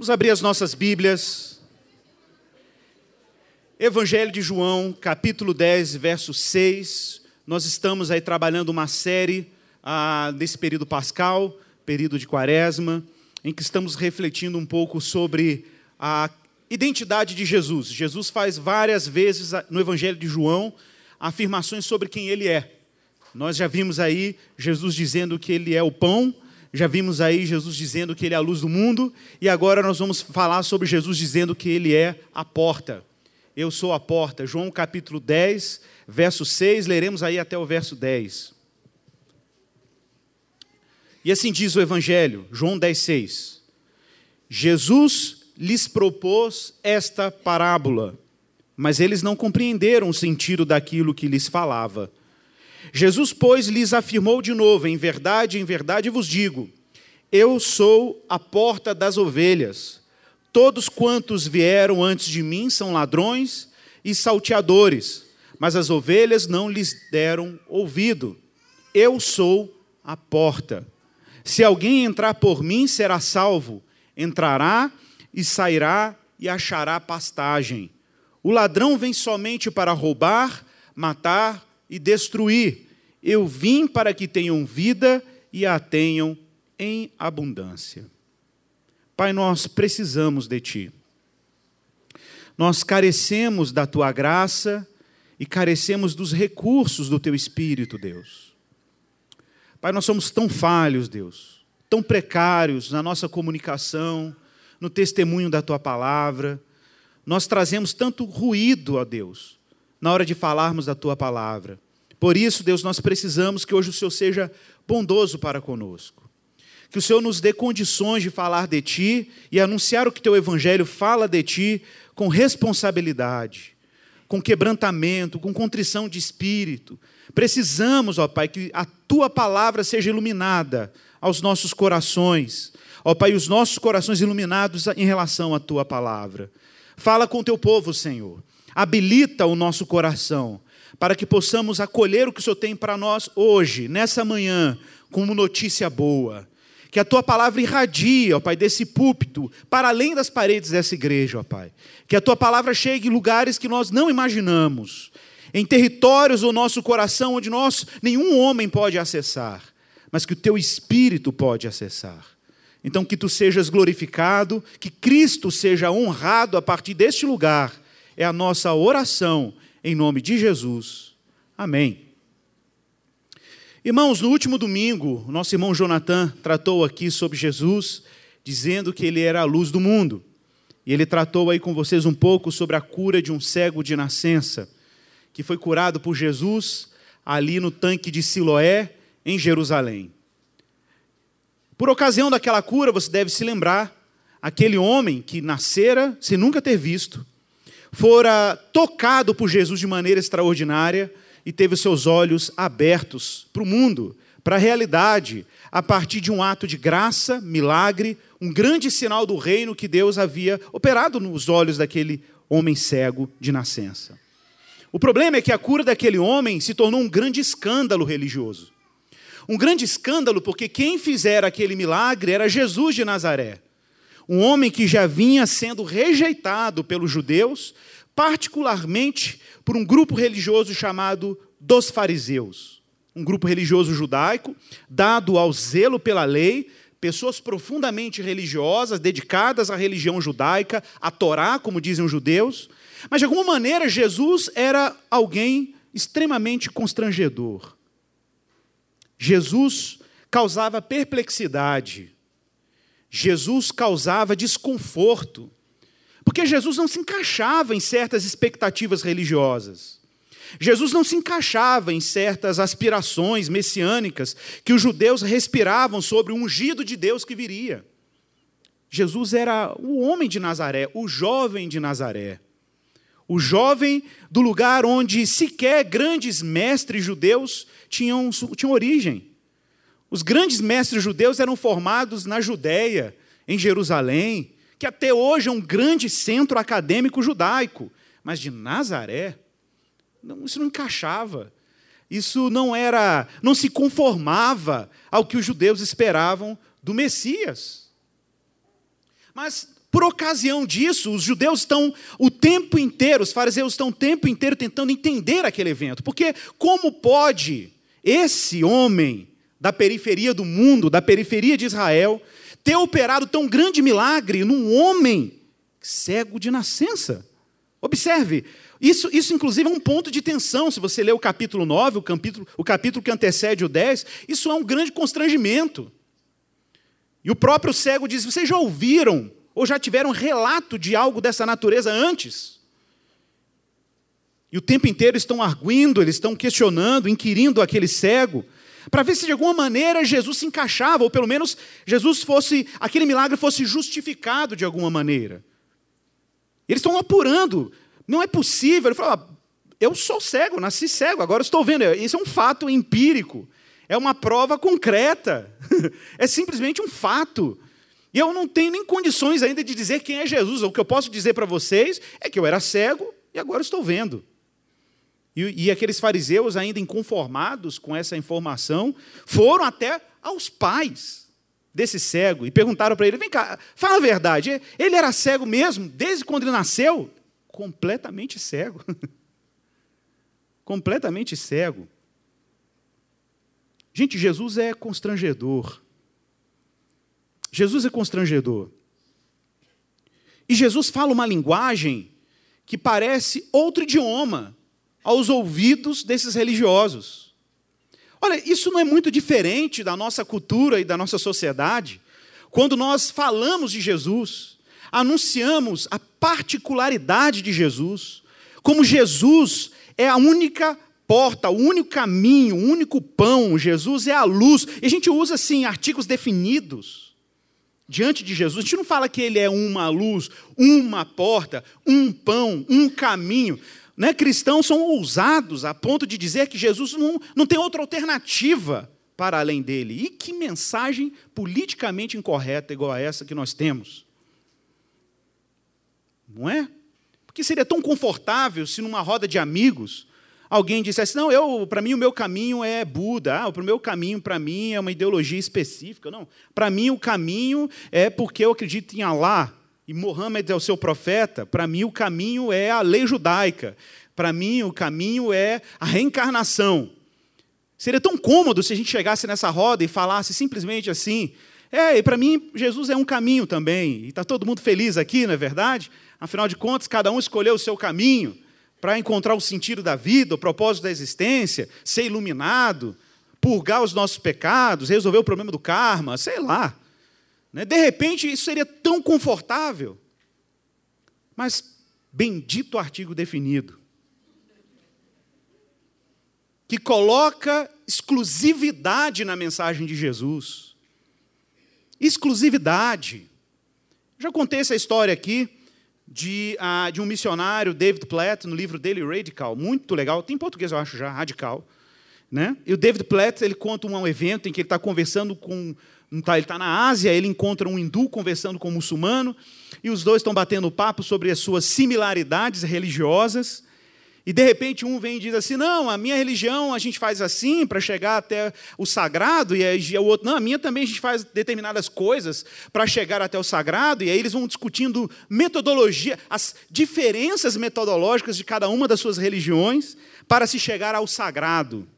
Vamos abrir as nossas Bíblias. Evangelho de João, capítulo 10, verso 6. Nós estamos aí trabalhando uma série ah, nesse período pascal, período de quaresma, em que estamos refletindo um pouco sobre a identidade de Jesus. Jesus faz várias vezes no Evangelho de João afirmações sobre quem ele é. Nós já vimos aí Jesus dizendo que ele é o pão, já vimos aí Jesus dizendo que ele é a luz do mundo, e agora nós vamos falar sobre Jesus dizendo que ele é a porta. Eu sou a porta. João capítulo 10, verso 6, leremos aí até o verso 10. E assim diz o Evangelho, João 10, 6. Jesus lhes propôs esta parábola, mas eles não compreenderam o sentido daquilo que lhes falava. Jesus, pois, lhes afirmou de novo: Em verdade, em verdade vos digo, eu sou a porta das ovelhas. Todos quantos vieram antes de mim são ladrões e salteadores, mas as ovelhas não lhes deram ouvido. Eu sou a porta. Se alguém entrar por mim, será salvo. Entrará e sairá e achará pastagem. O ladrão vem somente para roubar, matar e destruir. Eu vim para que tenham vida e a tenham em abundância. Pai, nós precisamos de Ti. Nós carecemos da Tua graça e carecemos dos recursos do Teu Espírito, Deus. Pai, nós somos tão falhos, Deus, tão precários na nossa comunicação, no testemunho da Tua palavra. Nós trazemos tanto ruído a Deus na hora de falarmos da tua palavra. Por isso, Deus, nós precisamos que hoje o Senhor seja bondoso para conosco. Que o Senhor nos dê condições de falar de ti e anunciar o que teu evangelho fala de ti com responsabilidade, com quebrantamento, com contrição de espírito. Precisamos, ó Pai, que a tua palavra seja iluminada aos nossos corações. Ó Pai, os nossos corações iluminados em relação à tua palavra. Fala com o teu povo, Senhor habilita o nosso coração para que possamos acolher o que o Senhor tem para nós hoje, nessa manhã, como notícia boa. Que a tua palavra irradie, ó Pai, desse púlpito, para além das paredes dessa igreja, ó Pai. Que a tua palavra chegue em lugares que nós não imaginamos, em territórios do nosso coração onde nós, nenhum homem pode acessar, mas que o teu espírito pode acessar. Então, que tu sejas glorificado, que Cristo seja honrado a partir deste lugar é a nossa oração em nome de Jesus. Amém. Irmãos, no último domingo, nosso irmão Jonathan tratou aqui sobre Jesus, dizendo que ele era a luz do mundo. E ele tratou aí com vocês um pouco sobre a cura de um cego de nascença, que foi curado por Jesus ali no tanque de Siloé, em Jerusalém. Por ocasião daquela cura, você deve se lembrar, aquele homem que nascera sem nunca ter visto, fora tocado por Jesus de maneira extraordinária e teve os seus olhos abertos para o mundo, para a realidade, a partir de um ato de graça, milagre, um grande sinal do reino que Deus havia operado nos olhos daquele homem cego de nascença. O problema é que a cura daquele homem se tornou um grande escândalo religioso. Um grande escândalo porque quem fizera aquele milagre era Jesus de Nazaré um homem que já vinha sendo rejeitado pelos judeus, particularmente por um grupo religioso chamado dos fariseus. Um grupo religioso judaico, dado ao zelo pela lei, pessoas profundamente religiosas, dedicadas à religião judaica, à Torá, como dizem os judeus. Mas, de alguma maneira, Jesus era alguém extremamente constrangedor. Jesus causava perplexidade Jesus causava desconforto, porque Jesus não se encaixava em certas expectativas religiosas. Jesus não se encaixava em certas aspirações messiânicas que os judeus respiravam sobre o ungido de Deus que viria. Jesus era o homem de Nazaré, o jovem de Nazaré. O jovem do lugar onde sequer grandes mestres judeus tinham, tinham origem. Os grandes mestres judeus eram formados na Judéia, em Jerusalém, que até hoje é um grande centro acadêmico judaico. Mas de Nazaré, não, isso não encaixava. Isso não era, não se conformava ao que os judeus esperavam do Messias. Mas por ocasião disso, os judeus estão o tempo inteiro, os fariseus estão o tempo inteiro tentando entender aquele evento. Porque como pode esse homem da periferia do mundo, da periferia de Israel, ter operado tão grande milagre num homem cego de nascença? Observe, isso, isso inclusive é um ponto de tensão. Se você ler o capítulo 9, o capítulo, o capítulo que antecede o 10, isso é um grande constrangimento. E o próprio cego diz: Vocês já ouviram ou já tiveram relato de algo dessa natureza antes? E o tempo inteiro estão arguindo, eles estão questionando, inquirindo aquele cego, para ver se de alguma maneira Jesus se encaixava, ou pelo menos Jesus fosse, aquele milagre fosse justificado de alguma maneira. Eles estão apurando, não é possível. Ele fala: ah, Eu sou cego, nasci cego, agora estou vendo. Isso é um fato empírico, é uma prova concreta, é simplesmente um fato. E eu não tenho nem condições ainda de dizer quem é Jesus. O que eu posso dizer para vocês é que eu era cego e agora estou vendo. E, e, aqueles fariseus, ainda inconformados com essa informação, foram até aos pais desse cego e perguntaram para ele: vem cá, fala a verdade, ele era cego mesmo, desde quando ele nasceu? Completamente cego. Completamente cego. Gente, Jesus é constrangedor. Jesus é constrangedor. E Jesus fala uma linguagem que parece outro idioma aos ouvidos desses religiosos. Olha, isso não é muito diferente da nossa cultura e da nossa sociedade. Quando nós falamos de Jesus, anunciamos a particularidade de Jesus, como Jesus é a única porta, o único caminho, o único pão, Jesus é a luz. E a gente usa assim artigos definidos diante de Jesus, a gente não fala que ele é uma luz, uma porta, um pão, um caminho. Né? Cristãos são ousados a ponto de dizer que Jesus não, não tem outra alternativa para além dele. E que mensagem politicamente incorreta igual a essa que nós temos? Não é? Porque seria tão confortável se numa roda de amigos alguém dissesse, não, eu, para mim o meu caminho é Buda, ah, o meu caminho para mim é uma ideologia específica. Não, para mim o caminho é porque eu acredito em Allah e Mohammed é o seu profeta. Para mim o caminho é a lei judaica. Para mim o caminho é a reencarnação. Seria tão cômodo se a gente chegasse nessa roda e falasse simplesmente assim: é, e para mim Jesus é um caminho também. E está todo mundo feliz aqui, não é verdade? Afinal de contas, cada um escolheu o seu caminho para encontrar o sentido da vida, o propósito da existência, ser iluminado, purgar os nossos pecados, resolver o problema do karma, sei lá. Né? De repente, isso seria tão confortável. Mas, bendito artigo definido, que coloca exclusividade na mensagem de Jesus. Exclusividade. Já contei essa história aqui de, uh, de um missionário, David Platt, no livro dele, Radical, muito legal, tem em português, eu acho já, Radical. Né? E o David Platt ele conta um evento em que ele está conversando com. Tá, ele está na Ásia, ele encontra um hindu conversando com um muçulmano, e os dois estão batendo papo sobre as suas similaridades religiosas. E de repente um vem e diz assim: não, a minha religião a gente faz assim para chegar até o sagrado, e aí o outro, não, a minha também a gente faz determinadas coisas para chegar até o sagrado, e aí eles vão discutindo metodologia, as diferenças metodológicas de cada uma das suas religiões para se chegar ao sagrado.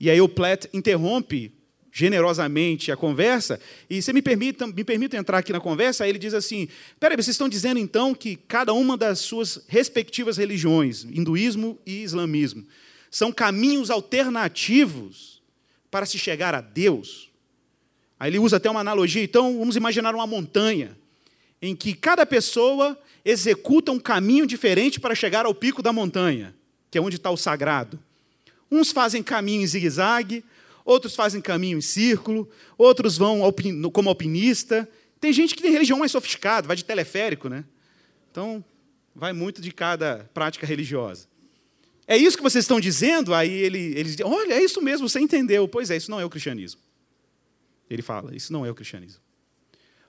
E aí o Platt interrompe generosamente a conversa, e você me permita, me permite entrar aqui na conversa, aí ele diz assim: peraí, vocês estão dizendo então que cada uma das suas respectivas religiões, hinduísmo e islamismo, são caminhos alternativos para se chegar a Deus? Aí ele usa até uma analogia, então vamos imaginar uma montanha, em que cada pessoa executa um caminho diferente para chegar ao pico da montanha, que é onde está o sagrado. Uns fazem caminho em zigue-zague, outros fazem caminho em círculo, outros vão como alpinista. Tem gente que tem religião mais sofisticada, vai de teleférico, né? Então, vai muito de cada prática religiosa. É isso que vocês estão dizendo? Aí ele, ele diz, olha, é isso mesmo, você entendeu. Pois é, isso não é o cristianismo. Ele fala, isso não é o cristianismo.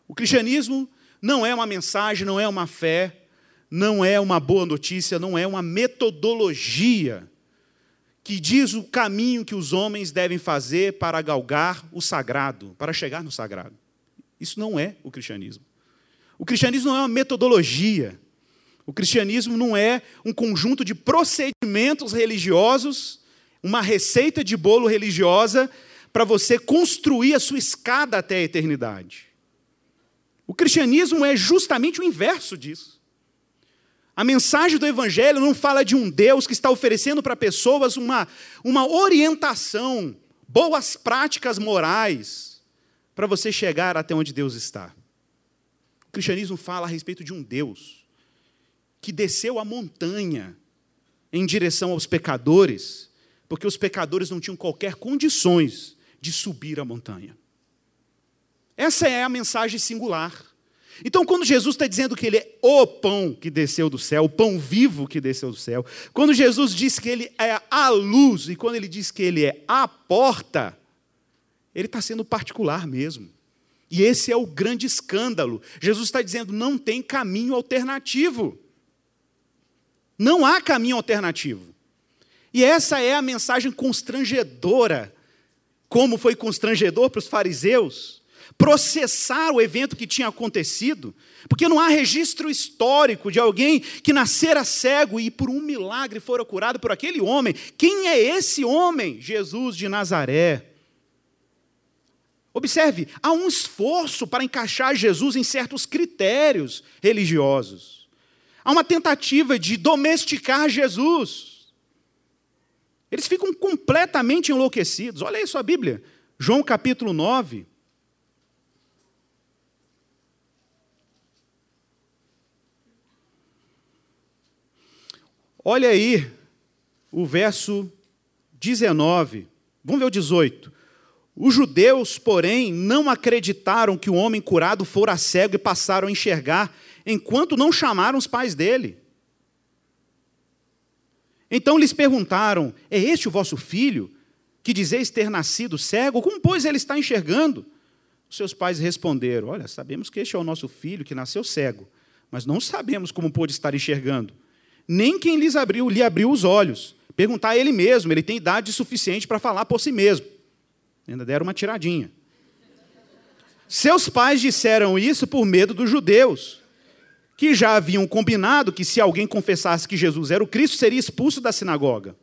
O cristianismo não é uma mensagem, não é uma fé, não é uma boa notícia, não é uma metodologia que diz o caminho que os homens devem fazer para galgar o sagrado, para chegar no sagrado. Isso não é o cristianismo. O cristianismo não é uma metodologia. O cristianismo não é um conjunto de procedimentos religiosos, uma receita de bolo religiosa para você construir a sua escada até a eternidade. O cristianismo é justamente o inverso disso. A mensagem do Evangelho não fala de um Deus que está oferecendo para pessoas uma, uma orientação, boas práticas morais, para você chegar até onde Deus está. O cristianismo fala a respeito de um Deus que desceu a montanha em direção aos pecadores, porque os pecadores não tinham qualquer condições de subir a montanha. Essa é a mensagem singular. Então, quando Jesus está dizendo que Ele é o pão que desceu do céu, o pão vivo que desceu do céu, quando Jesus diz que Ele é a luz, e quando Ele diz que Ele é a porta, Ele está sendo particular mesmo. E esse é o grande escândalo. Jesus está dizendo: não tem caminho alternativo. Não há caminho alternativo. E essa é a mensagem constrangedora, como foi constrangedor para os fariseus processar o evento que tinha acontecido, porque não há registro histórico de alguém que nascera cego e por um milagre fora curado por aquele homem. Quem é esse homem? Jesus de Nazaré. Observe, há um esforço para encaixar Jesus em certos critérios religiosos. Há uma tentativa de domesticar Jesus. Eles ficam completamente enlouquecidos. Olha aí sua Bíblia, João capítulo 9. Olha aí o verso 19. Vamos ver o 18. Os judeus, porém, não acreditaram que o homem curado fora cego e passaram a enxergar, enquanto não chamaram os pais dele. Então lhes perguntaram: É este o vosso filho, que dizeis ter nascido cego? Como, pois, ele está enxergando? Os seus pais responderam: Olha, sabemos que este é o nosso filho que nasceu cego, mas não sabemos como pôde estar enxergando nem quem lhes abriu, lhe abriu os olhos. Perguntar a ele mesmo, ele tem idade suficiente para falar por si mesmo. Ainda deram uma tiradinha. Seus pais disseram isso por medo dos judeus, que já haviam combinado que se alguém confessasse que Jesus era o Cristo, seria expulso da sinagoga.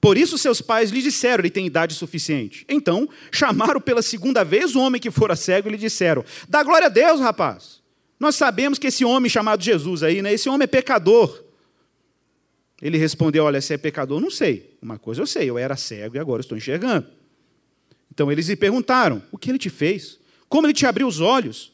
Por isso seus pais lhe disseram, ele tem idade suficiente. Então, chamaram pela segunda vez o homem que fora cego e lhe disseram: Dá glória a Deus, rapaz. Nós sabemos que esse homem chamado Jesus aí, né, esse homem é pecador. Ele respondeu: Olha, se é pecador, não sei. Uma coisa eu sei, eu era cego e agora estou enxergando. Então eles lhe perguntaram: O que ele te fez? Como ele te abriu os olhos?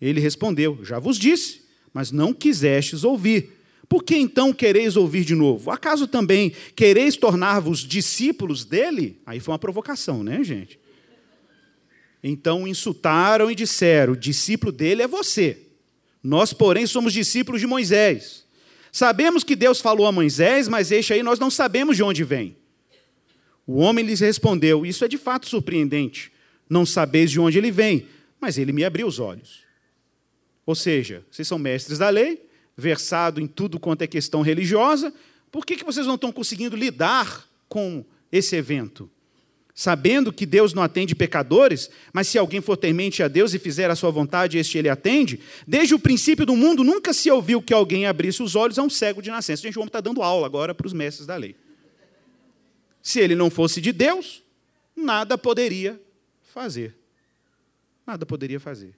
Ele respondeu: Já vos disse, mas não quisestes ouvir. Por que então quereis ouvir de novo? Acaso também quereis tornar-vos discípulos dele? Aí foi uma provocação, né, gente? Então insultaram e disseram: discípulo dele é você. Nós, porém, somos discípulos de Moisés. Sabemos que Deus falou a Moisés, mas este aí nós não sabemos de onde vem. O homem lhes respondeu: Isso é de fato surpreendente. Não sabeis de onde ele vem, mas ele me abriu os olhos. Ou seja, vocês são mestres da lei, versado em tudo quanto é questão religiosa, por que, que vocês não estão conseguindo lidar com esse evento? Sabendo que Deus não atende pecadores, mas se alguém for temente a Deus e fizer a sua vontade, este ele atende. Desde o princípio do mundo, nunca se ouviu que alguém abrisse os olhos a um cego de nascença. Gente, o homem está dando aula agora para os mestres da lei. Se ele não fosse de Deus, nada poderia fazer. Nada poderia fazer.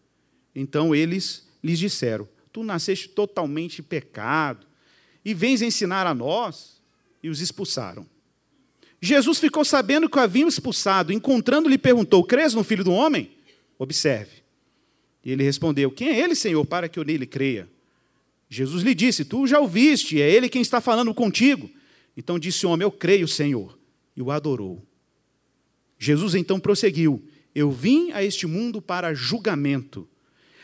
Então eles lhes disseram: Tu nasceste totalmente pecado, e vens ensinar a nós, e os expulsaram. Jesus ficou sabendo que o haviam expulsado, encontrando-lhe, perguntou: Crês no filho do homem? Observe. E ele respondeu: Quem é ele, Senhor, para que eu nele creia? Jesus lhe disse: Tu já o viste, é ele quem está falando contigo. Então disse o homem: Eu creio, Senhor, e o adorou. Jesus então prosseguiu: Eu vim a este mundo para julgamento,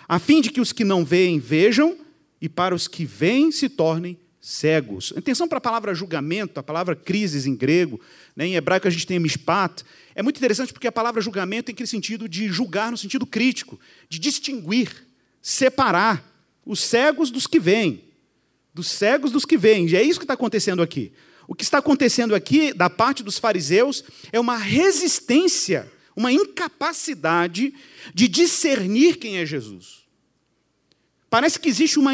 a fim de que os que não veem vejam, e para os que veem se tornem cegos. Atenção para a palavra julgamento, a palavra crises em grego, né? em hebraico a gente tem mishpat. É muito interessante porque a palavra julgamento tem aquele sentido de julgar no sentido crítico, de distinguir, separar os cegos dos que veem, dos cegos dos que veem. E é isso que está acontecendo aqui. O que está acontecendo aqui, da parte dos fariseus, é uma resistência, uma incapacidade de discernir quem é Jesus. Parece que existe uma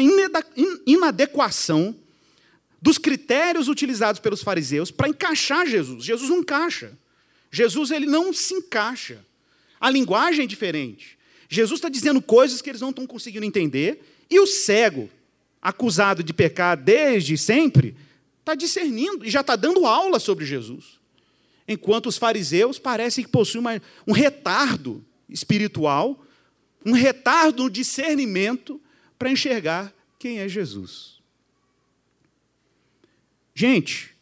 inadequação dos critérios utilizados pelos fariseus para encaixar Jesus. Jesus não encaixa. Jesus ele não se encaixa. A linguagem é diferente. Jesus está dizendo coisas que eles não estão conseguindo entender, e o cego, acusado de pecar desde sempre, está discernindo e já está dando aula sobre Jesus. Enquanto os fariseus parecem que possuem uma, um retardo espiritual, um retardo no discernimento para enxergar quem é Jesus. Gente,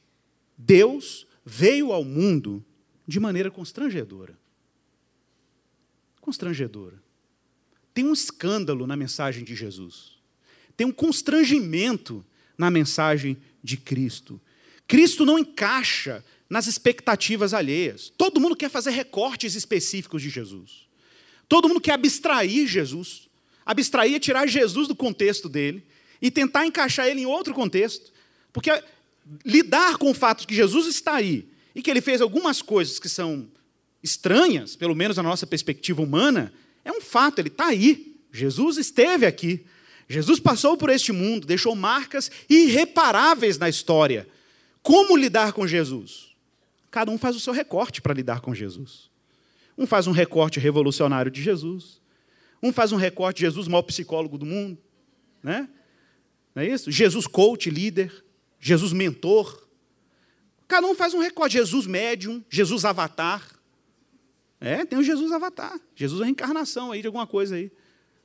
Deus veio ao mundo de maneira constrangedora. Constrangedora. Tem um escândalo na mensagem de Jesus. Tem um constrangimento na mensagem de Cristo. Cristo não encaixa nas expectativas alheias. Todo mundo quer fazer recortes específicos de Jesus. Todo mundo quer abstrair Jesus. Abstrair é tirar Jesus do contexto dele e tentar encaixar ele em outro contexto. Porque lidar com o fato de que Jesus está aí e que ele fez algumas coisas que são estranhas, pelo menos na nossa perspectiva humana, é um fato, ele está aí. Jesus esteve aqui. Jesus passou por este mundo, deixou marcas irreparáveis na história. Como lidar com Jesus? Cada um faz o seu recorte para lidar com Jesus. Um faz um recorte revolucionário de Jesus. Um faz um recorte de Jesus, maior psicólogo do mundo. Né? Não é isso? Jesus coach, líder. Jesus mentor. Cada um faz um recorte. Jesus médium, Jesus avatar. É, tem o Jesus avatar. Jesus é a reencarnação aí de alguma coisa aí.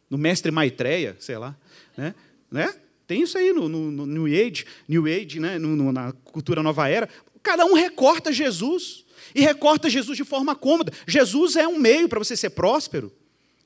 No mestre Maitreya, sei lá. Né? né? Tem isso aí no, no, no New Age, New Age né? No, na cultura nova era. Cada um recorta Jesus. E recorta Jesus de forma cômoda. Jesus é um meio para você ser próspero.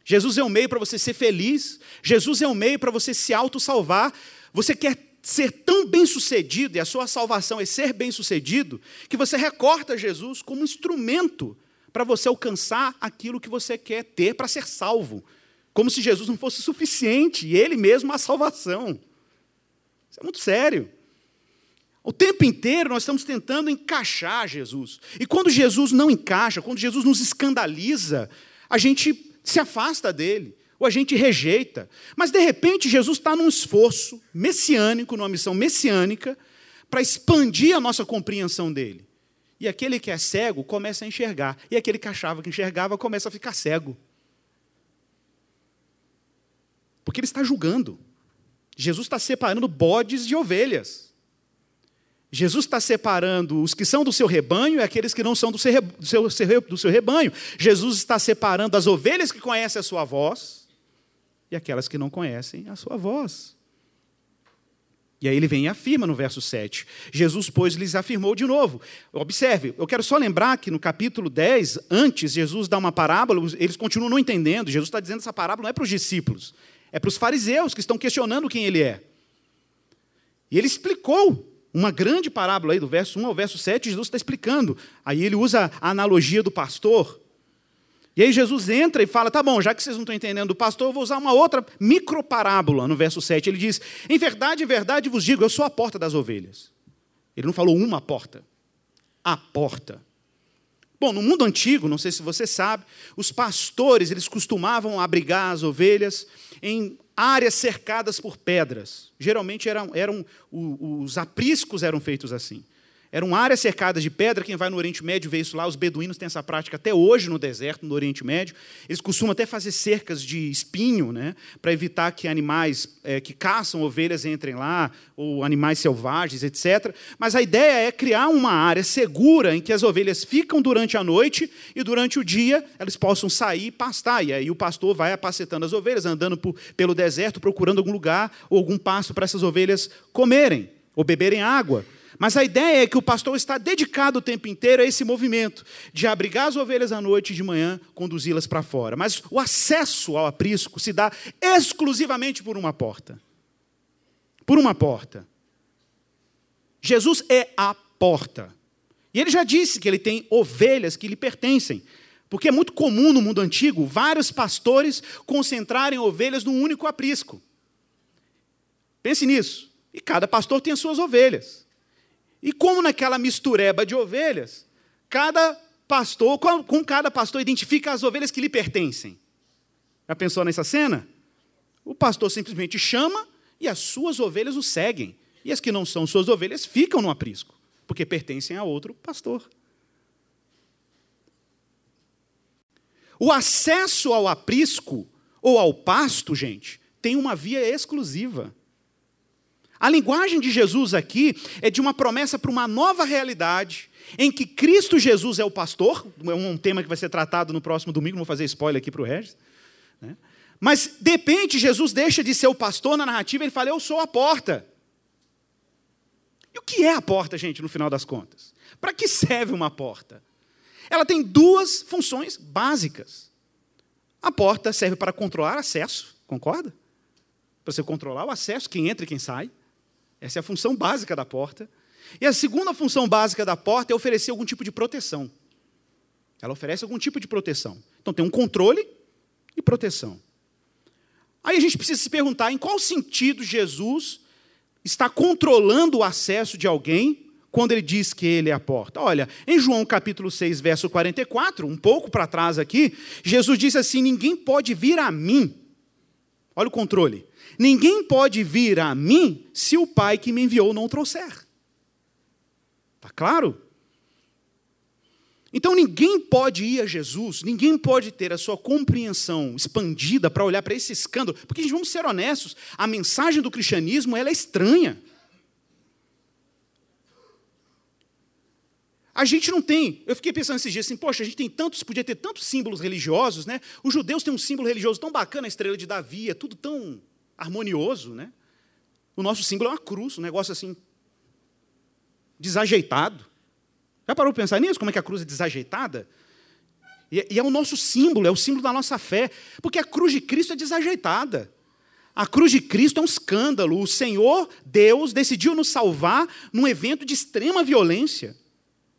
Jesus é um meio para você ser feliz. Jesus é um meio para você se auto-salvar. Você quer ser tão bem-sucedido, e a sua salvação é ser bem-sucedido, que você recorta Jesus como instrumento para você alcançar aquilo que você quer ter para ser salvo. Como se Jesus não fosse suficiente e ele mesmo a salvação. Isso é muito sério. O tempo inteiro nós estamos tentando encaixar Jesus. E quando Jesus não encaixa, quando Jesus nos escandaliza, a gente se afasta dele, ou a gente rejeita. Mas de repente Jesus está num esforço messiânico, numa missão messiânica, para expandir a nossa compreensão dele. E aquele que é cego começa a enxergar. E aquele que achava que enxergava começa a ficar cego. Porque ele está julgando. Jesus está separando bodes de ovelhas. Jesus está separando os que são do seu rebanho e aqueles que não são do seu, do seu, do seu rebanho. Jesus está separando as ovelhas que conhecem a sua voz e aquelas que não conhecem a sua voz. E aí ele vem e afirma no verso 7. Jesus, pois, lhes afirmou de novo. Observe, eu quero só lembrar que no capítulo 10, antes, Jesus dá uma parábola, eles continuam não entendendo. Jesus está dizendo essa parábola não é para os discípulos, é para os fariseus que estão questionando quem ele é. E ele explicou uma grande parábola aí, do verso 1 ao verso 7, Jesus está explicando. Aí ele usa a analogia do pastor. E aí Jesus entra e fala: tá bom, já que vocês não estão entendendo do pastor, eu vou usar uma outra microparábola no verso 7. Ele diz: Em verdade, em verdade vos digo, eu sou a porta das ovelhas. Ele não falou uma porta, a porta. Bom, no mundo antigo, não sei se você sabe, os pastores eles costumavam abrigar as ovelhas em áreas cercadas por pedras. Geralmente eram, eram os apriscos eram feitos assim. Eram áreas cercadas de pedra. Quem vai no Oriente Médio vê isso lá. Os beduínos têm essa prática até hoje no deserto, no Oriente Médio. Eles costumam até fazer cercas de espinho, né, para evitar que animais é, que caçam ovelhas entrem lá, ou animais selvagens, etc. Mas a ideia é criar uma área segura em que as ovelhas ficam durante a noite e durante o dia elas possam sair e pastar. E aí o pastor vai apacetando as ovelhas, andando por, pelo deserto, procurando algum lugar ou algum pasto para essas ovelhas comerem ou beberem água. Mas a ideia é que o pastor está dedicado o tempo inteiro a esse movimento de abrigar as ovelhas à noite e de manhã conduzi-las para fora. Mas o acesso ao aprisco se dá exclusivamente por uma porta. Por uma porta. Jesus é a porta. E ele já disse que ele tem ovelhas que lhe pertencem. Porque é muito comum no mundo antigo vários pastores concentrarem ovelhas num único aprisco. Pense nisso. E cada pastor tem as suas ovelhas. E como naquela mistureba de ovelhas, cada pastor, com cada pastor identifica as ovelhas que lhe pertencem. Já pensou nessa cena? O pastor simplesmente chama e as suas ovelhas o seguem. E as que não são suas ovelhas ficam no aprisco, porque pertencem a outro pastor. O acesso ao aprisco ou ao pasto, gente, tem uma via exclusiva. A linguagem de Jesus aqui é de uma promessa para uma nova realidade, em que Cristo Jesus é o pastor, é um tema que vai ser tratado no próximo domingo, vou fazer spoiler aqui para o Regis. Né? Mas, de repente, Jesus deixa de ser o pastor na narrativa, ele fala: Eu sou a porta. E o que é a porta, gente, no final das contas? Para que serve uma porta? Ela tem duas funções básicas. A porta serve para controlar acesso, concorda? Para você controlar o acesso, quem entra e quem sai. Essa é a função básica da porta. E a segunda função básica da porta é oferecer algum tipo de proteção. Ela oferece algum tipo de proteção. Então tem um controle e proteção. Aí a gente precisa se perguntar em qual sentido Jesus está controlando o acesso de alguém quando ele diz que ele é a porta. Olha, em João capítulo 6, verso 44, um pouco para trás aqui, Jesus disse assim: Ninguém pode vir a mim. Olha o controle. Ninguém pode vir a mim se o Pai que me enviou não trouxer. Está claro? Então ninguém pode ir a Jesus, ninguém pode ter a sua compreensão expandida para olhar para esse escândalo, porque gente, vamos ser honestos, a mensagem do cristianismo ela é estranha. A gente não tem, eu fiquei pensando esses dias assim, poxa, a gente tem tantos, podia ter tantos símbolos religiosos, né? Os judeus têm um símbolo religioso tão bacana, a estrela de Davi, é tudo tão harmonioso, né? O nosso símbolo é uma cruz, um negócio assim, desajeitado. Já parou para pensar nisso? Como é que a cruz é desajeitada? E, e é o nosso símbolo, é o símbolo da nossa fé, porque a cruz de Cristo é desajeitada. A cruz de Cristo é um escândalo. O Senhor, Deus, decidiu nos salvar num evento de extrema violência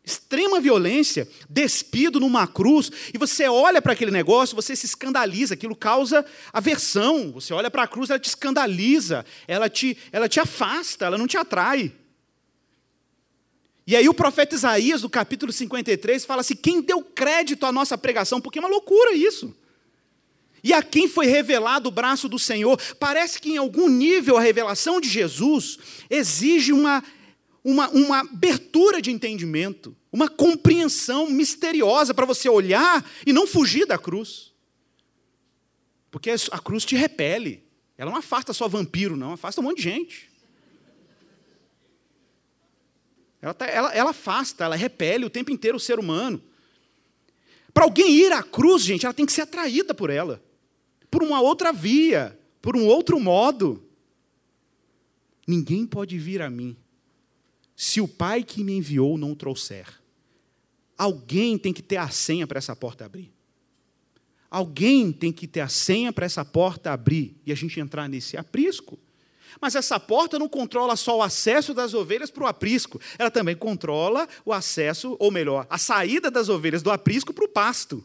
extrema violência, despido numa cruz, e você olha para aquele negócio, você se escandaliza, aquilo causa aversão. Você olha para a cruz, ela te escandaliza, ela te, ela te afasta, ela não te atrai. E aí o profeta Isaías, no capítulo 53, fala assim: quem deu crédito à nossa pregação? Porque é uma loucura isso. E a quem foi revelado o braço do Senhor? Parece que em algum nível a revelação de Jesus exige uma uma, uma abertura de entendimento, uma compreensão misteriosa para você olhar e não fugir da cruz. Porque a cruz te repele. Ela não afasta só vampiro, não, afasta um monte de gente. Ela, tá, ela, ela afasta, ela repele o tempo inteiro o ser humano. Para alguém ir à cruz, gente, ela tem que ser atraída por ela, por uma outra via, por um outro modo. Ninguém pode vir a mim se o pai que me enviou não o trouxer. Alguém tem que ter a senha para essa porta abrir. Alguém tem que ter a senha para essa porta abrir e a gente entrar nesse aprisco. Mas essa porta não controla só o acesso das ovelhas para o aprisco, ela também controla o acesso, ou melhor, a saída das ovelhas do aprisco para o pasto.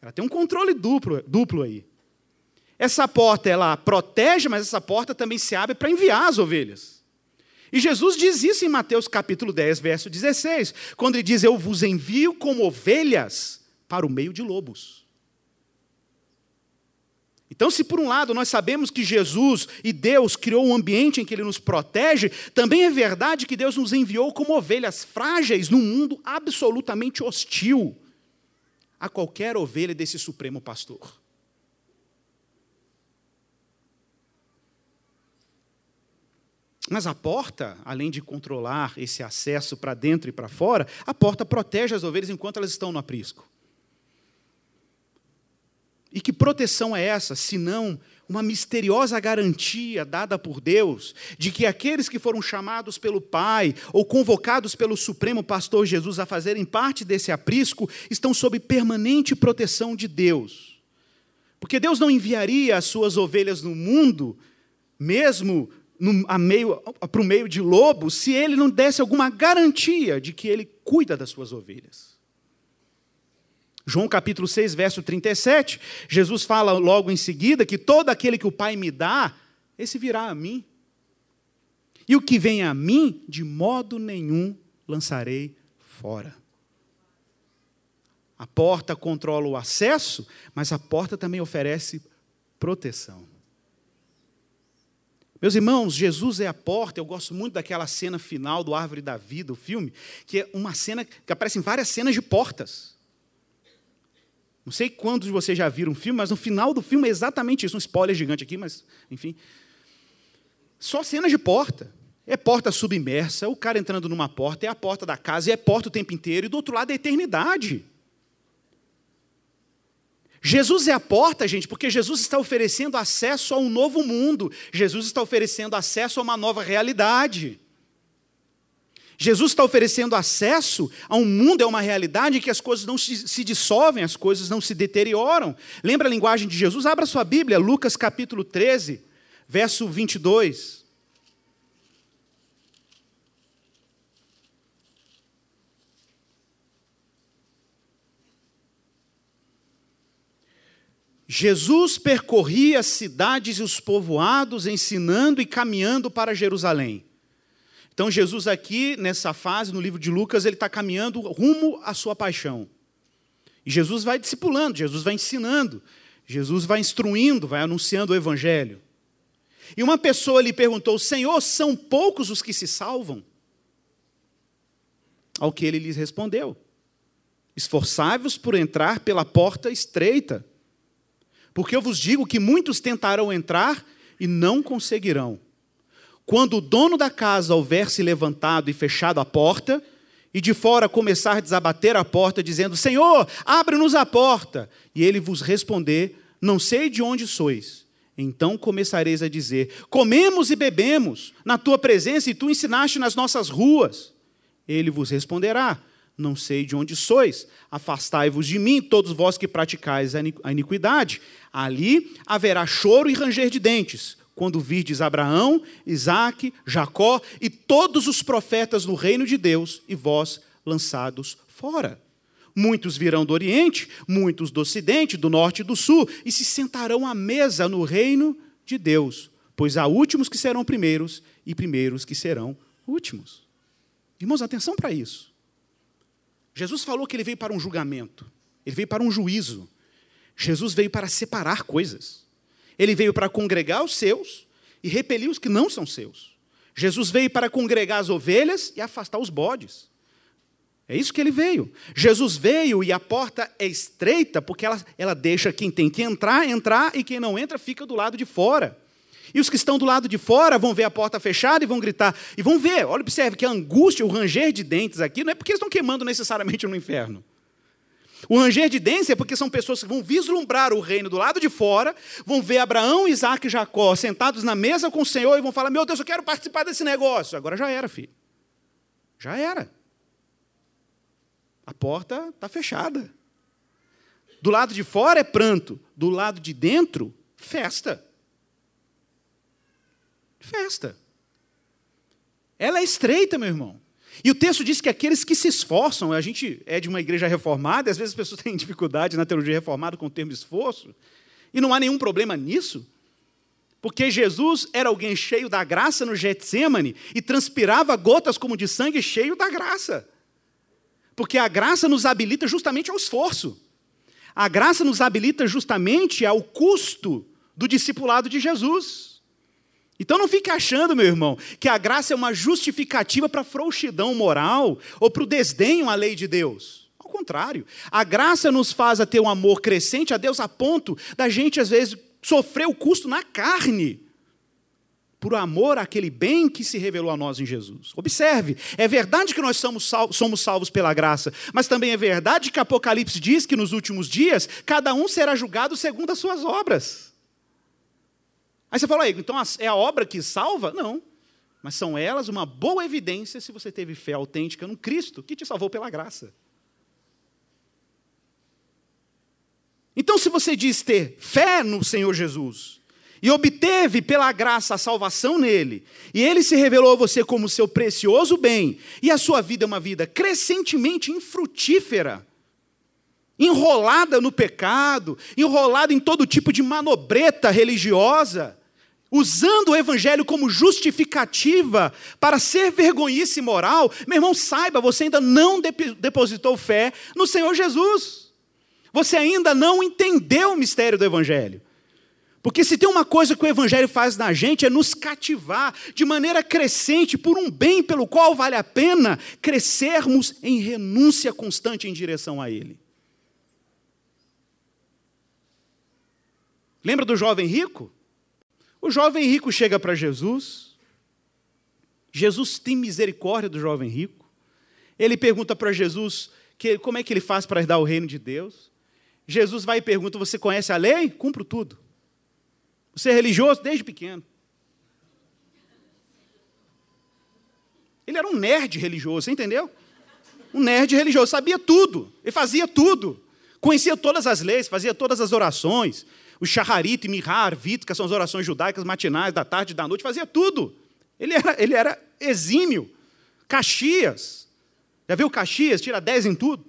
Ela tem um controle duplo, duplo aí. Essa porta ela protege, mas essa porta também se abre para enviar as ovelhas. E Jesus diz isso em Mateus capítulo 10, verso 16, quando ele diz: Eu vos envio como ovelhas para o meio de lobos. Então, se por um lado nós sabemos que Jesus e Deus criou um ambiente em que Ele nos protege, também é verdade que Deus nos enviou como ovelhas frágeis num mundo absolutamente hostil a qualquer ovelha desse Supremo Pastor. Mas a porta, além de controlar esse acesso para dentro e para fora, a porta protege as ovelhas enquanto elas estão no aprisco. E que proteção é essa, se não uma misteriosa garantia dada por Deus de que aqueles que foram chamados pelo Pai ou convocados pelo Supremo Pastor Jesus a fazerem parte desse aprisco estão sob permanente proteção de Deus. Porque Deus não enviaria as suas ovelhas no mundo, mesmo para o meio de lobos se ele não desse alguma garantia de que ele cuida das suas ovelhas. João capítulo 6, verso 37, Jesus fala logo em seguida que todo aquele que o Pai me dá, esse virá a mim. E o que vem a mim, de modo nenhum lançarei fora. A porta controla o acesso, mas a porta também oferece proteção. Meus irmãos, Jesus é a porta. Eu gosto muito daquela cena final do Árvore da Vida, o filme, que é uma cena que aparecem várias cenas de portas. Não sei quantos de vocês já viram um filme, mas no final do filme é exatamente isso. Um spoiler gigante aqui, mas enfim. Só cenas de porta. É porta submersa, o cara entrando numa porta, é a porta da casa, e é porta o tempo inteiro, e do outro lado é a eternidade. Jesus é a porta, gente, porque Jesus está oferecendo acesso a um novo mundo, Jesus está oferecendo acesso a uma nova realidade. Jesus está oferecendo acesso a um mundo, a uma realidade em que as coisas não se, se dissolvem, as coisas não se deterioram. Lembra a linguagem de Jesus? Abra sua Bíblia, Lucas capítulo 13, verso 22. Jesus percorria as cidades e os povoados, ensinando e caminhando para Jerusalém. Então, Jesus, aqui, nessa fase, no livro de Lucas, ele está caminhando rumo à sua paixão. E Jesus vai discipulando, Jesus vai ensinando, Jesus vai instruindo, vai anunciando o Evangelho. E uma pessoa lhe perguntou: Senhor, são poucos os que se salvam? Ao que ele lhes respondeu: Esforçai-vos por entrar pela porta estreita porque eu vos digo que muitos tentarão entrar e não conseguirão. Quando o dono da casa houver se levantado e fechado a porta, e de fora começar a desabater a porta, dizendo: Senhor, abre-nos a porta, e ele vos responder: Não sei de onde sois. Então começareis a dizer: Comemos e bebemos na tua presença, e tu ensinaste nas nossas ruas. Ele vos responderá: Não sei de onde sois. Afastai-vos de mim, todos vós que praticais a iniquidade. Ali haverá choro e ranger de dentes, quando virdes Abraão, Isaque, Jacó e todos os profetas no reino de Deus e vós lançados fora. Muitos virão do Oriente, muitos do Ocidente, do Norte e do Sul, e se sentarão à mesa no reino de Deus, pois há últimos que serão primeiros e primeiros que serão últimos. Irmãos, atenção para isso. Jesus falou que ele veio para um julgamento, ele veio para um juízo. Jesus veio para separar coisas. Ele veio para congregar os seus e repelir os que não são seus. Jesus veio para congregar as ovelhas e afastar os bodes. É isso que ele veio. Jesus veio e a porta é estreita porque ela, ela deixa quem tem que entrar, entrar, e quem não entra fica do lado de fora. E os que estão do lado de fora vão ver a porta fechada e vão gritar. E vão ver, olha, observe que a angústia, o ranger de dentes aqui, não é porque eles estão queimando necessariamente no inferno. O ranger de dentes é porque são pessoas que vão vislumbrar o reino do lado de fora, vão ver Abraão, Isaac e Jacó sentados na mesa com o Senhor e vão falar: Meu Deus, eu quero participar desse negócio. Agora já era, filho. Já era. A porta está fechada. Do lado de fora é pranto, do lado de dentro, festa. Festa. Ela é estreita, meu irmão. E o texto diz que aqueles que se esforçam, a gente é de uma igreja reformada, às vezes as pessoas têm dificuldade na teologia reformada com o termo esforço, e não há nenhum problema nisso, porque Jesus era alguém cheio da graça no Getsemane e transpirava gotas como de sangue cheio da graça. Porque a graça nos habilita justamente ao esforço. A graça nos habilita justamente ao custo do discipulado de Jesus. Então não fique achando, meu irmão, que a graça é uma justificativa para a frouxidão moral ou para o desdenho à lei de Deus. Ao contrário, a graça nos faz a ter um amor crescente a Deus a ponto da gente, às vezes, sofrer o custo na carne por amor àquele bem que se revelou a nós em Jesus. Observe, é verdade que nós somos salvos, somos salvos pela graça, mas também é verdade que Apocalipse diz que nos últimos dias cada um será julgado segundo as suas obras. Aí você fala, então é a obra que salva? Não. Mas são elas uma boa evidência se você teve fé autêntica no Cristo, que te salvou pela graça. Então, se você diz ter fé no Senhor Jesus, e obteve pela graça a salvação nele, e ele se revelou a você como seu precioso bem, e a sua vida é uma vida crescentemente infrutífera, enrolada no pecado, enrolada em todo tipo de manobreta religiosa, usando o evangelho como justificativa para ser vergonhice moral, meu irmão, saiba, você ainda não depositou fé no Senhor Jesus. Você ainda não entendeu o mistério do evangelho. Porque se tem uma coisa que o Evangelho faz na gente é nos cativar de maneira crescente por um bem pelo qual vale a pena crescermos em renúncia constante em direção a Ele. Lembra do jovem rico? O jovem rico chega para Jesus, Jesus tem misericórdia do jovem rico, ele pergunta para Jesus que, como é que ele faz para herdar o reino de Deus. Jesus vai e pergunta: Você conhece a lei? Cumpro tudo. Você é religioso desde pequeno. Ele era um nerd religioso, entendeu? Um nerd religioso, sabia tudo, ele fazia tudo, conhecia todas as leis, fazia todas as orações, o shaharit, mihar, arvit, que são as orações judaicas matinais, da tarde da noite, fazia tudo. Ele era, ele era exímio. Caxias, já viu Caxias, tira 10 em tudo?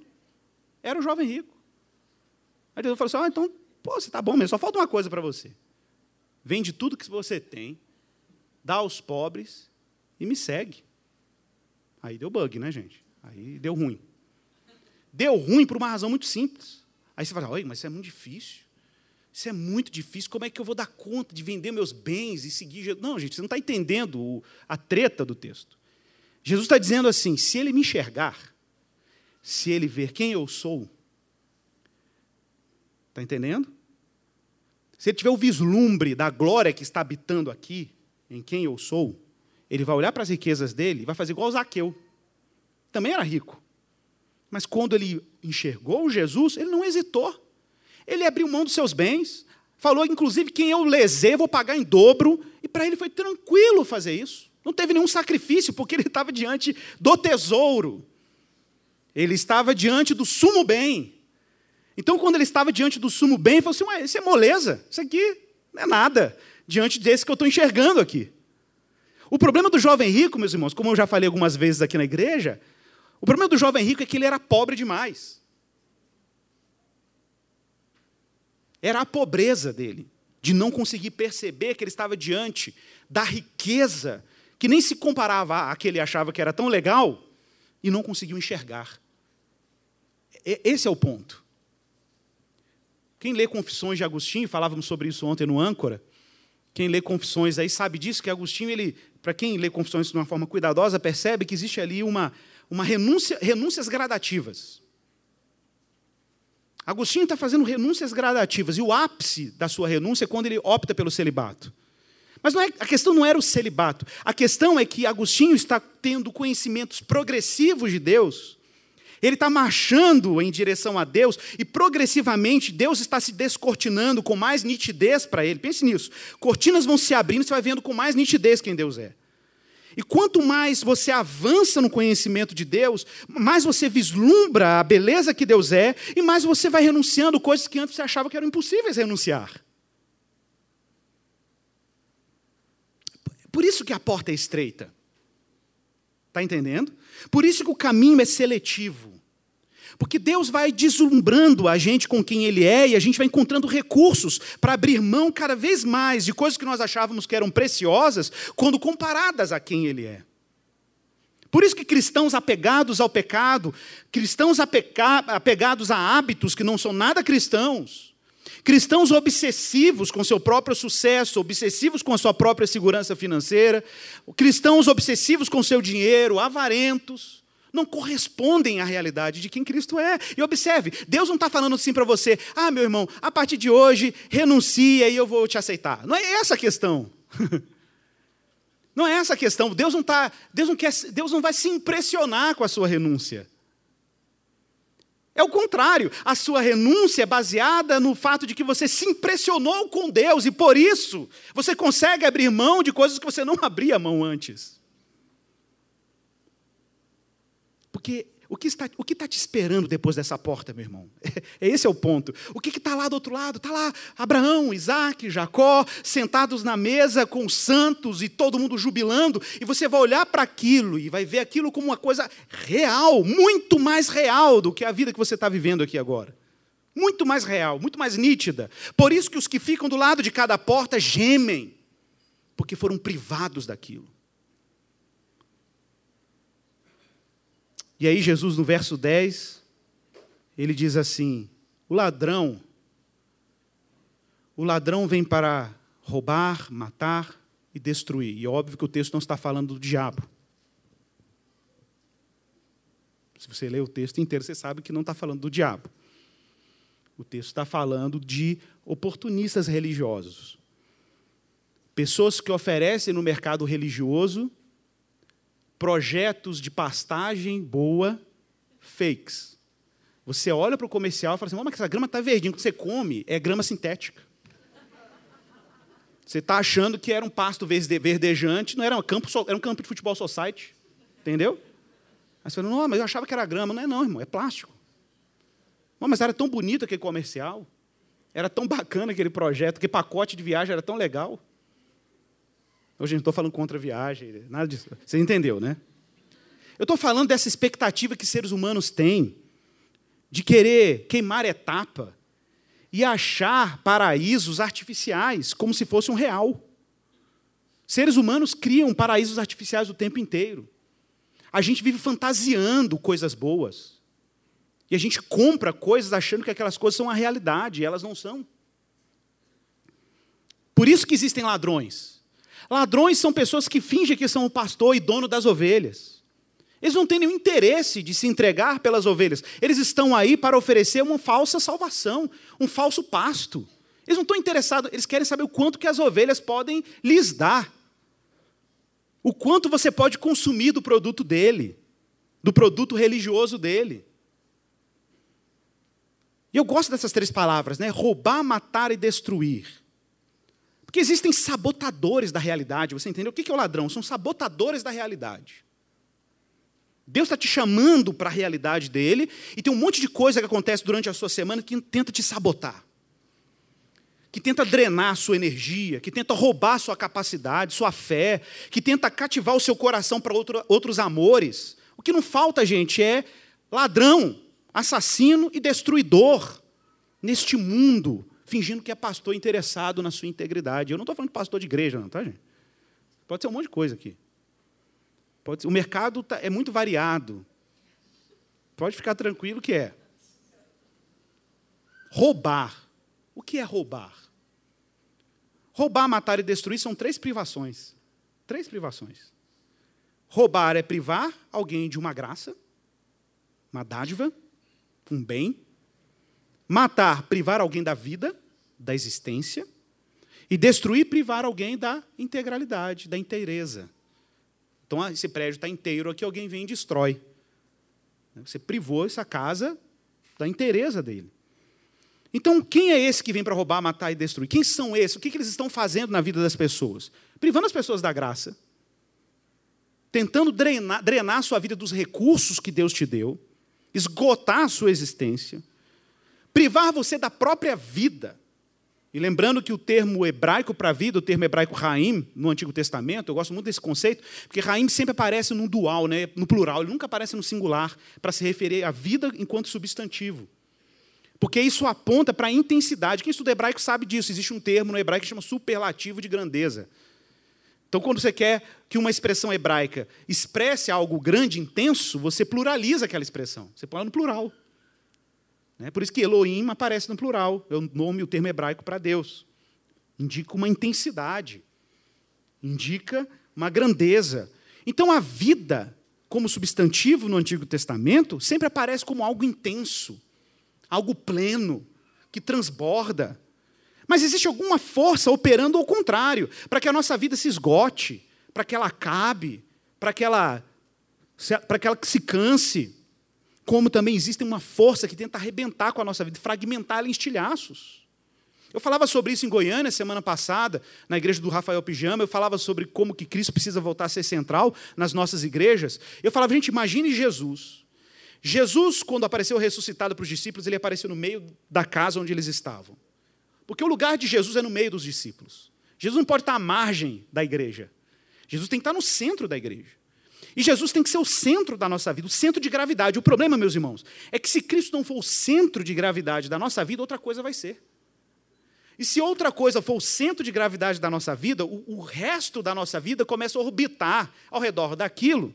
Era o jovem rico. Aí Deus falou assim: ah, então, pô, você está bom mesmo, só falta uma coisa para você. Vende tudo que você tem, dá aos pobres e me segue. Aí deu bug, né, gente? Aí deu ruim. Deu ruim por uma razão muito simples. Aí você fala, oi, mas isso é muito difícil. Isso é muito difícil. Como é que eu vou dar conta de vender meus bens e seguir Jesus? Não, gente, você não está entendendo a treta do texto. Jesus está dizendo assim: se ele me enxergar, se ele ver quem eu sou, está entendendo? Se ele tiver o vislumbre da glória que está habitando aqui, em quem eu sou, ele vai olhar para as riquezas dele e vai fazer igual Zaqueu. Também era rico. Mas quando ele enxergou Jesus, ele não hesitou. Ele abriu mão dos seus bens, falou, inclusive, quem eu lesei, vou pagar em dobro, e para ele foi tranquilo fazer isso. Não teve nenhum sacrifício, porque ele estava diante do tesouro. Ele estava diante do sumo bem. Então, quando ele estava diante do sumo bem, ele falou assim: Ué, isso é moleza, isso aqui não é nada, diante desse que eu estou enxergando aqui. O problema do jovem rico, meus irmãos, como eu já falei algumas vezes aqui na igreja, o problema do jovem rico é que ele era pobre demais. Era a pobreza dele, de não conseguir perceber que ele estava diante da riqueza, que nem se comparava a que ele achava que era tão legal, e não conseguiu enxergar. Esse é o ponto. Quem lê Confissões de Agostinho, falávamos sobre isso ontem no Âncora, quem lê Confissões aí sabe disso, que Agostinho, ele, para quem lê Confissões de uma forma cuidadosa, percebe que existe ali uma, uma renúncia, renúncias gradativas. Agostinho está fazendo renúncias gradativas, e o ápice da sua renúncia é quando ele opta pelo celibato. Mas é, a questão não era o celibato, a questão é que Agostinho está tendo conhecimentos progressivos de Deus, ele está marchando em direção a Deus e progressivamente Deus está se descortinando com mais nitidez para ele. Pense nisso. Cortinas vão se abrindo, você vai vendo com mais nitidez quem Deus é. E quanto mais você avança no conhecimento de Deus, mais você vislumbra a beleza que Deus é, e mais você vai renunciando coisas que antes você achava que eram impossíveis renunciar. Por isso que a porta é estreita. Está entendendo? Por isso que o caminho é seletivo. Porque Deus vai deslumbrando a gente com quem Ele é e a gente vai encontrando recursos para abrir mão cada vez mais de coisas que nós achávamos que eram preciosas quando comparadas a quem Ele é. Por isso que cristãos apegados ao pecado, cristãos apegados a hábitos que não são nada cristãos, cristãos obsessivos com seu próprio sucesso, obsessivos com a sua própria segurança financeira, cristãos obsessivos com seu dinheiro, avarentos, não correspondem à realidade de quem Cristo é. E observe, Deus não está falando assim para você, ah, meu irmão, a partir de hoje, renuncia e eu vou te aceitar. Não é essa a questão. Não é essa a questão. Deus não está, Deus não quer, Deus não vai se impressionar com a sua renúncia. É o contrário. A sua renúncia é baseada no fato de que você se impressionou com Deus e por isso você consegue abrir mão de coisas que você não abria mão antes. Porque o que está, o que está te esperando depois dessa porta, meu irmão? É, esse é o ponto. O que está lá do outro lado? Está lá Abraão, Isaac, Jacó, sentados na mesa com os santos e todo mundo jubilando, e você vai olhar para aquilo e vai ver aquilo como uma coisa real, muito mais real do que a vida que você está vivendo aqui agora. Muito mais real, muito mais nítida. Por isso que os que ficam do lado de cada porta gemem, porque foram privados daquilo. E aí, Jesus, no verso 10, ele diz assim: o ladrão, o ladrão vem para roubar, matar e destruir. E é óbvio que o texto não está falando do diabo. Se você ler o texto inteiro, você sabe que não está falando do diabo. O texto está falando de oportunistas religiosos. Pessoas que oferecem no mercado religioso projetos de pastagem boa, fakes. Você olha para o comercial e fala assim: mas essa grama está verdinha. Quando você come, é grama sintética. Você está achando que era um pasto verdejante, não era um campo, era um campo de futebol society. Entendeu? Aí você fala, não, mas eu achava que era grama. Não é não, irmão, é plástico. Não, mas era tão bonito aquele comercial. Era tão bacana aquele projeto, que pacote de viagem era tão legal. Hoje não estou falando contra a viagem, nada disso. Você entendeu, né? Eu estou falando dessa expectativa que seres humanos têm de querer queimar etapa e achar paraísos artificiais como se fosse um real. Seres humanos criam paraísos artificiais o tempo inteiro. A gente vive fantasiando coisas boas. E a gente compra coisas achando que aquelas coisas são a realidade, e elas não são. Por isso que existem ladrões. Ladrões são pessoas que fingem que são o pastor e dono das ovelhas. Eles não têm nenhum interesse de se entregar pelas ovelhas. Eles estão aí para oferecer uma falsa salvação, um falso pasto. Eles não estão interessados, eles querem saber o quanto que as ovelhas podem lhes dar o quanto você pode consumir do produto dele, do produto religioso dele. E eu gosto dessas três palavras, né? Roubar, matar e destruir. Porque existem sabotadores da realidade, você entendeu? O que é o ladrão? São sabotadores da realidade. Deus está te chamando para a realidade dele, e tem um monte de coisa que acontece durante a sua semana que tenta te sabotar que tenta drenar sua energia, que tenta roubar sua capacidade, sua fé, que tenta cativar o seu coração para outro, outros amores. O que não falta, gente, é ladrão, assassino e destruidor neste mundo, fingindo que é pastor interessado na sua integridade. Eu não estou falando de pastor de igreja, não, tá, gente? Pode ser um monte de coisa aqui. Ser, o mercado tá, é muito variado. Pode ficar tranquilo que é. Roubar. O que é roubar? Roubar, matar e destruir são três privações. Três privações. Roubar é privar alguém de uma graça, uma dádiva, um bem. Matar, privar alguém da vida, da existência. E destruir, privar alguém da integralidade, da inteireza. Então, ah, esse prédio está inteiro aqui, alguém vem e destrói. Você privou essa casa da inteireza dele. Então, quem é esse que vem para roubar, matar e destruir? Quem são esses? O que, eles estão fazendo na vida das pessoas? Privando as pessoas da graça, tentando drenar, drenar a sua vida dos recursos que Deus te deu, esgotar a sua existência, privar você da própria vida. E lembrando que o termo hebraico para vida, o termo hebraico Raim, no Antigo Testamento, eu gosto muito desse conceito, porque Raim sempre aparece no dual, né, no plural, ele nunca aparece no singular, para se referir à vida enquanto substantivo. Porque isso aponta para a intensidade. Quem estuda hebraico sabe disso. Existe um termo no hebraico que chama superlativo de grandeza. Então, quando você quer que uma expressão hebraica expresse algo grande, intenso, você pluraliza aquela expressão. Você põe ela no plural. Né? Por isso que Elohim aparece no plural. É o nome, o termo hebraico para Deus. Indica uma intensidade. Indica uma grandeza. Então, a vida, como substantivo no Antigo Testamento, sempre aparece como algo intenso algo pleno, que transborda. Mas existe alguma força operando ao contrário, para que a nossa vida se esgote, para que ela acabe, para que ela, para que ela se canse. Como também existe uma força que tenta arrebentar com a nossa vida, fragmentar ela em estilhaços. Eu falava sobre isso em Goiânia semana passada, na igreja do Rafael Pijama, eu falava sobre como que Cristo precisa voltar a ser central nas nossas igrejas. Eu falava, gente, imagine Jesus Jesus, quando apareceu ressuscitado para os discípulos, ele apareceu no meio da casa onde eles estavam. Porque o lugar de Jesus é no meio dos discípulos. Jesus não pode estar à margem da igreja. Jesus tem que estar no centro da igreja. E Jesus tem que ser o centro da nossa vida, o centro de gravidade. O problema, meus irmãos, é que se Cristo não for o centro de gravidade da nossa vida, outra coisa vai ser. E se outra coisa for o centro de gravidade da nossa vida, o, o resto da nossa vida começa a orbitar ao redor daquilo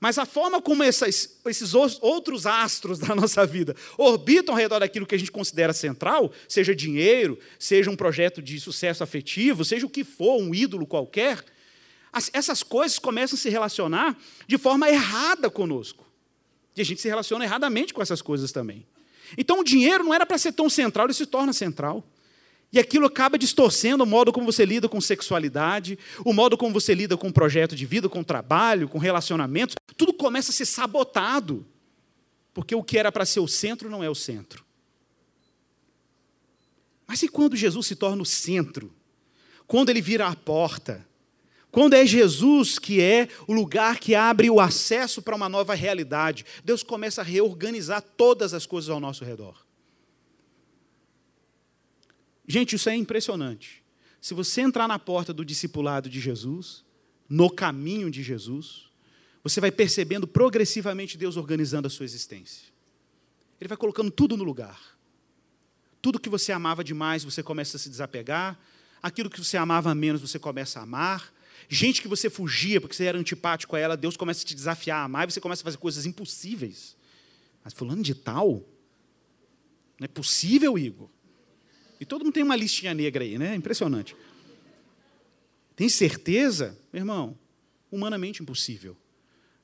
Mas a forma como essas, esses outros astros da nossa vida orbitam ao redor daquilo que a gente considera central, seja dinheiro, seja um projeto de sucesso afetivo, seja o que for, um ídolo qualquer, essas coisas começam a se relacionar de forma errada conosco. E a gente se relaciona erradamente com essas coisas também. Então o dinheiro não era para ser tão central, ele se torna central. E aquilo acaba distorcendo o modo como você lida com sexualidade, o modo como você lida com projeto de vida, com trabalho, com relacionamentos. Tudo começa a ser sabotado. Porque o que era para ser o centro não é o centro. Mas e quando Jesus se torna o centro? Quando ele vira a porta? Quando é Jesus que é o lugar que abre o acesso para uma nova realidade? Deus começa a reorganizar todas as coisas ao nosso redor. Gente, isso é impressionante. Se você entrar na porta do discipulado de Jesus, no caminho de Jesus, você vai percebendo progressivamente Deus organizando a sua existência. Ele vai colocando tudo no lugar. Tudo que você amava demais, você começa a se desapegar. Aquilo que você amava menos, você começa a amar. Gente que você fugia porque você era antipático a ela, Deus começa a te desafiar a amar e você começa a fazer coisas impossíveis. Mas fulano de tal? Não é possível, Igor? E todo mundo tem uma listinha negra aí, né? Impressionante. Tem certeza? Meu irmão, humanamente impossível.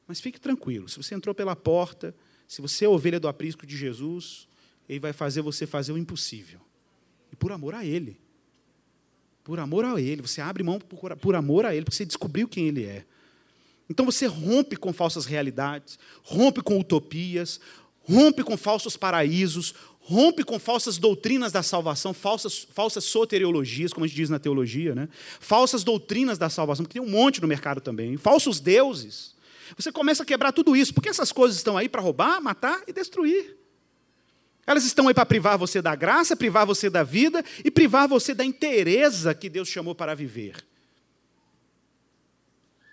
Mas fique tranquilo, se você entrou pela porta, se você é ovelha do aprisco de Jesus, ele vai fazer você fazer o impossível. E por amor a Ele. Por amor a Ele. Você abre mão por, por amor a Ele, porque você descobriu quem Ele é. Então você rompe com falsas realidades, rompe com utopias, rompe com falsos paraísos, rompe com falsas doutrinas da salvação, falsas, falsas soteriologias, como a gente diz na teologia, né? falsas doutrinas da salvação, porque tem um monte no mercado também, falsos deuses. Você começa a quebrar tudo isso, porque essas coisas estão aí para roubar, matar e destruir. Elas estão aí para privar você da graça, privar você da vida e privar você da inteireza que Deus chamou para viver.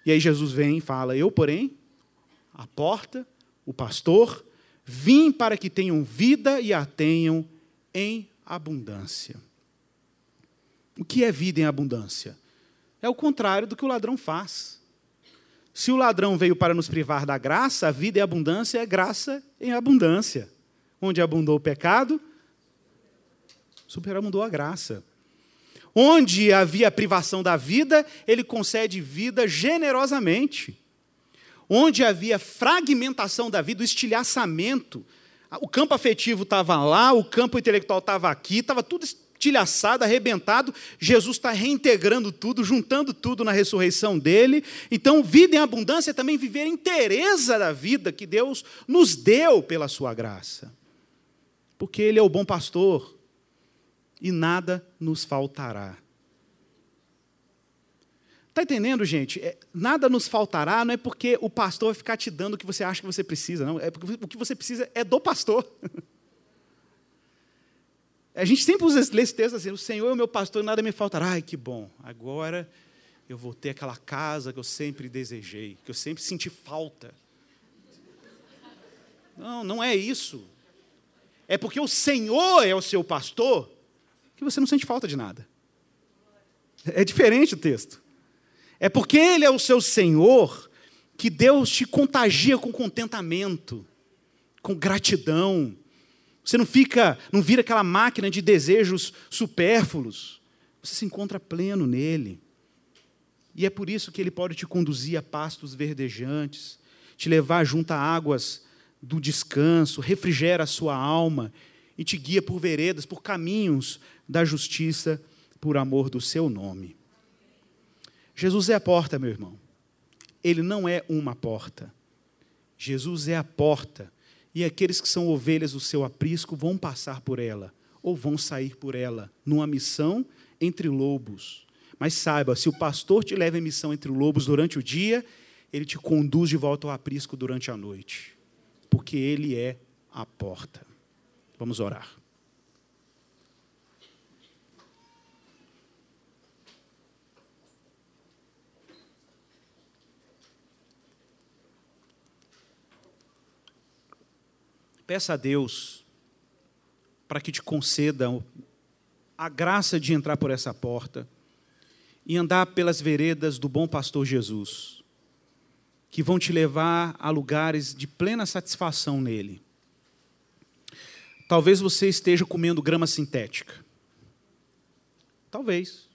E aí Jesus vem e fala: Eu, porém, a porta, o pastor, Vim para que tenham vida e a tenham em abundância. O que é vida em abundância? É o contrário do que o ladrão faz. Se o ladrão veio para nos privar da graça, a vida em abundância é graça em abundância. Onde abundou o pecado, superabundou a graça. Onde havia privação da vida, ele concede vida generosamente onde havia fragmentação da vida, o estilhaçamento. O campo afetivo estava lá, o campo intelectual estava aqui, estava tudo estilhaçado, arrebentado. Jesus está reintegrando tudo, juntando tudo na ressurreição dele. Então, vida em abundância é também viver a inteireza da vida que Deus nos deu pela sua graça. Porque Ele é o bom pastor e nada nos faltará. Está entendendo, gente? É, nada nos faltará, não é porque o pastor vai ficar te dando o que você acha que você precisa, não. É porque o que você precisa é do pastor. A gente sempre usa esse texto assim: o Senhor é o meu pastor e nada me faltará. Ai, que bom, agora eu vou ter aquela casa que eu sempre desejei, que eu sempre senti falta. Não, não é isso. É porque o Senhor é o seu pastor que você não sente falta de nada. É diferente o texto. É porque Ele é o seu Senhor que Deus te contagia com contentamento, com gratidão. Você não fica, não vira aquela máquina de desejos supérfluos. Você se encontra pleno nele. E é por isso que ele pode te conduzir a pastos verdejantes, te levar junto a águas do descanso, refrigera a sua alma e te guia por veredas, por caminhos da justiça, por amor do seu nome. Jesus é a porta, meu irmão. Ele não é uma porta. Jesus é a porta. E aqueles que são ovelhas do seu aprisco vão passar por ela, ou vão sair por ela, numa missão entre lobos. Mas saiba, se o pastor te leva em missão entre lobos durante o dia, ele te conduz de volta ao aprisco durante a noite. Porque ele é a porta. Vamos orar. Peça a Deus para que te conceda a graça de entrar por essa porta e andar pelas veredas do bom pastor Jesus. Que vão te levar a lugares de plena satisfação nele. Talvez você esteja comendo grama sintética. Talvez.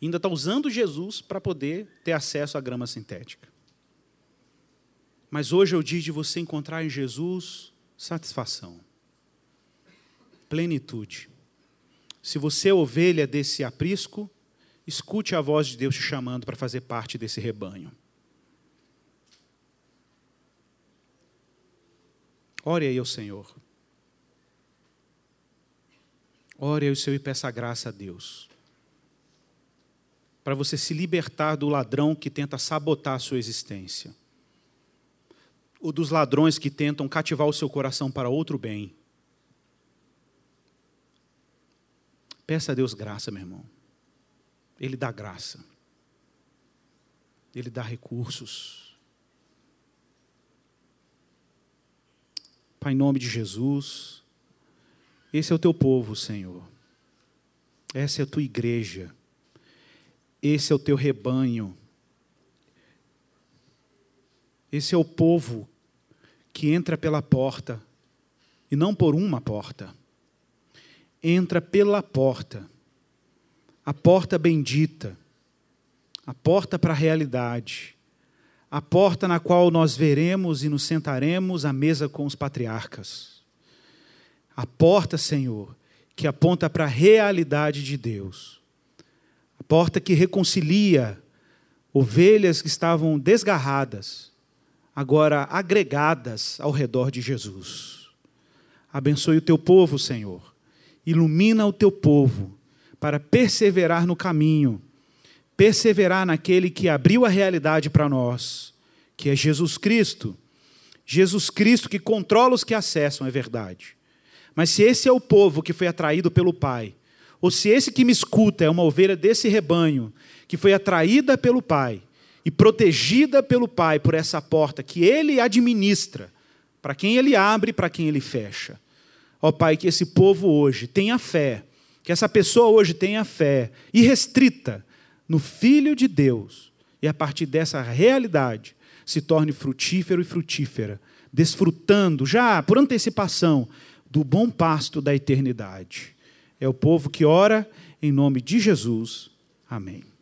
Ainda está usando Jesus para poder ter acesso à grama sintética. Mas hoje é o dia de você encontrar em Jesus satisfação, plenitude. Se você é ovelha desse aprisco, escute a voz de Deus te chamando para fazer parte desse rebanho. Ore aí ao Senhor. Ore aí o Senhor e peça graça a Deus. Para você se libertar do ladrão que tenta sabotar a sua existência. Ou dos ladrões que tentam cativar o seu coração para outro bem. Peça a Deus graça, meu irmão. Ele dá graça. Ele dá recursos. Pai, em nome de Jesus, esse é o teu povo, Senhor. Essa é a tua igreja. Esse é o teu rebanho. Esse é o povo que entra pela porta, e não por uma porta. Entra pela porta, a porta bendita, a porta para a realidade a porta na qual nós veremos e nos sentaremos à mesa com os patriarcas. A porta, Senhor, que aponta para a realidade de Deus. A porta que reconcilia ovelhas que estavam desgarradas, agora agregadas ao redor de Jesus. Abençoe o teu povo, Senhor. Ilumina o teu povo para perseverar no caminho perseverar naquele que abriu a realidade para nós, que é Jesus Cristo. Jesus Cristo que controla os que acessam, é verdade. Mas se esse é o povo que foi atraído pelo Pai, ou se esse que me escuta é uma ovelha desse rebanho, que foi atraída pelo Pai e protegida pelo Pai por essa porta que ele administra, para quem ele abre e para quem ele fecha. Ó Pai, que esse povo hoje tenha fé, que essa pessoa hoje tenha fé irrestrita no Filho de Deus e a partir dessa realidade se torne frutífero e frutífera, desfrutando já por antecipação do bom pasto da eternidade. É o povo que ora em nome de Jesus. Amém.